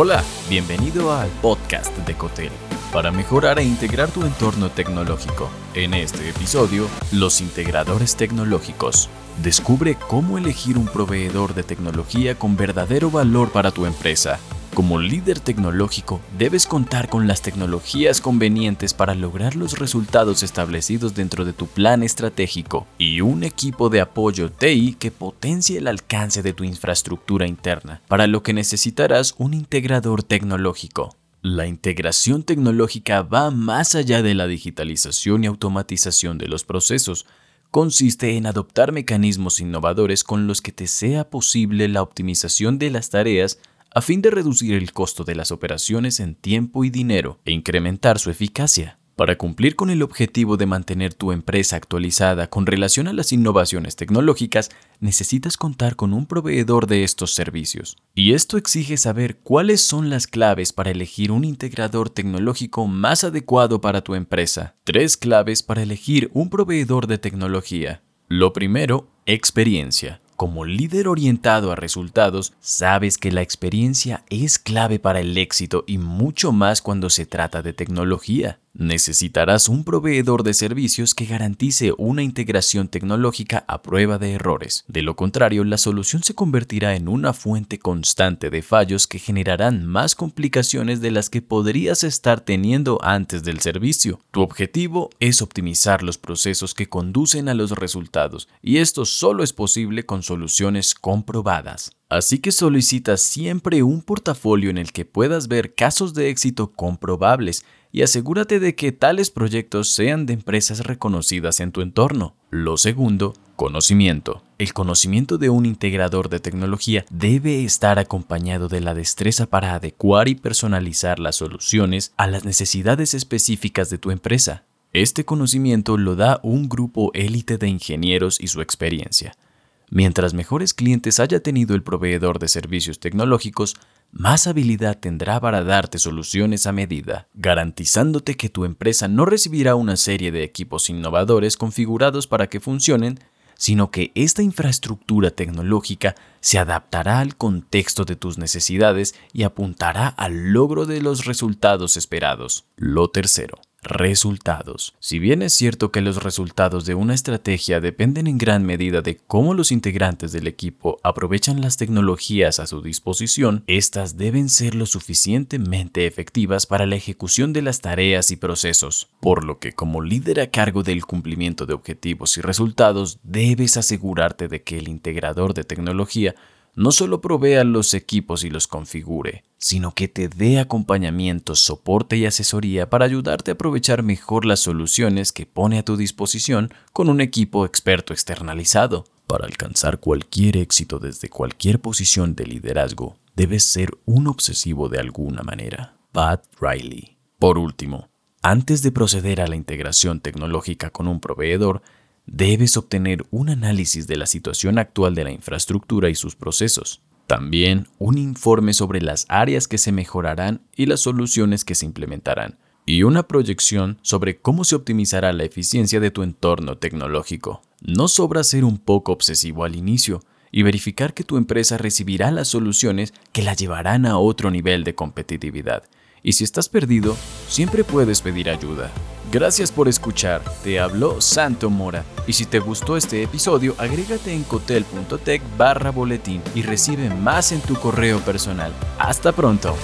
Hola, bienvenido al podcast de Cotel para mejorar e integrar tu entorno tecnológico. En este episodio, los integradores tecnológicos. Descubre cómo elegir un proveedor de tecnología con verdadero valor para tu empresa como líder tecnológico, debes contar con las tecnologías convenientes para lograr los resultados establecidos dentro de tu plan estratégico y un equipo de apoyo TI que potencie el alcance de tu infraestructura interna, para lo que necesitarás un integrador tecnológico. La integración tecnológica va más allá de la digitalización y automatización de los procesos, consiste en adoptar mecanismos innovadores con los que te sea posible la optimización de las tareas a fin de reducir el costo de las operaciones en tiempo y dinero e incrementar su eficacia. Para cumplir con el objetivo de mantener tu empresa actualizada con relación a las innovaciones tecnológicas, necesitas contar con un proveedor de estos servicios. Y esto exige saber cuáles son las claves para elegir un integrador tecnológico más adecuado para tu empresa. Tres claves para elegir un proveedor de tecnología. Lo primero, experiencia. Como líder orientado a resultados, sabes que la experiencia es clave para el éxito y mucho más cuando se trata de tecnología. Necesitarás un proveedor de servicios que garantice una integración tecnológica a prueba de errores. De lo contrario, la solución se convertirá en una fuente constante de fallos que generarán más complicaciones de las que podrías estar teniendo antes del servicio. Tu objetivo es optimizar los procesos que conducen a los resultados, y esto solo es posible con soluciones comprobadas. Así que solicita siempre un portafolio en el que puedas ver casos de éxito comprobables y asegúrate de que tales proyectos sean de empresas reconocidas en tu entorno. Lo segundo, conocimiento. El conocimiento de un integrador de tecnología debe estar acompañado de la destreza para adecuar y personalizar las soluciones a las necesidades específicas de tu empresa. Este conocimiento lo da un grupo élite de ingenieros y su experiencia. Mientras mejores clientes haya tenido el proveedor de servicios tecnológicos, más habilidad tendrá para darte soluciones a medida, garantizándote que tu empresa no recibirá una serie de equipos innovadores configurados para que funcionen, sino que esta infraestructura tecnológica se adaptará al contexto de tus necesidades y apuntará al logro de los resultados esperados. Lo tercero, Resultados. Si bien es cierto que los resultados de una estrategia dependen en gran medida de cómo los integrantes del equipo aprovechan las tecnologías a su disposición, estas deben ser lo suficientemente efectivas para la ejecución de las tareas y procesos, por lo que como líder a cargo del cumplimiento de objetivos y resultados, debes asegurarte de que el integrador de tecnología no solo provea los equipos y los configure, sino que te dé acompañamiento, soporte y asesoría para ayudarte a aprovechar mejor las soluciones que pone a tu disposición con un equipo experto externalizado. Para alcanzar cualquier éxito desde cualquier posición de liderazgo, debes ser un obsesivo de alguna manera. Pat Riley. Por último, antes de proceder a la integración tecnológica con un proveedor, debes obtener un análisis de la situación actual de la infraestructura y sus procesos. También un informe sobre las áreas que se mejorarán y las soluciones que se implementarán. Y una proyección sobre cómo se optimizará la eficiencia de tu entorno tecnológico. No sobra ser un poco obsesivo al inicio y verificar que tu empresa recibirá las soluciones que la llevarán a otro nivel de competitividad. Y si estás perdido, siempre puedes pedir ayuda. Gracias por escuchar, te habló Santo Mora. Y si te gustó este episodio, agrégate en cotel.tech barra boletín y recibe más en tu correo personal. Hasta pronto.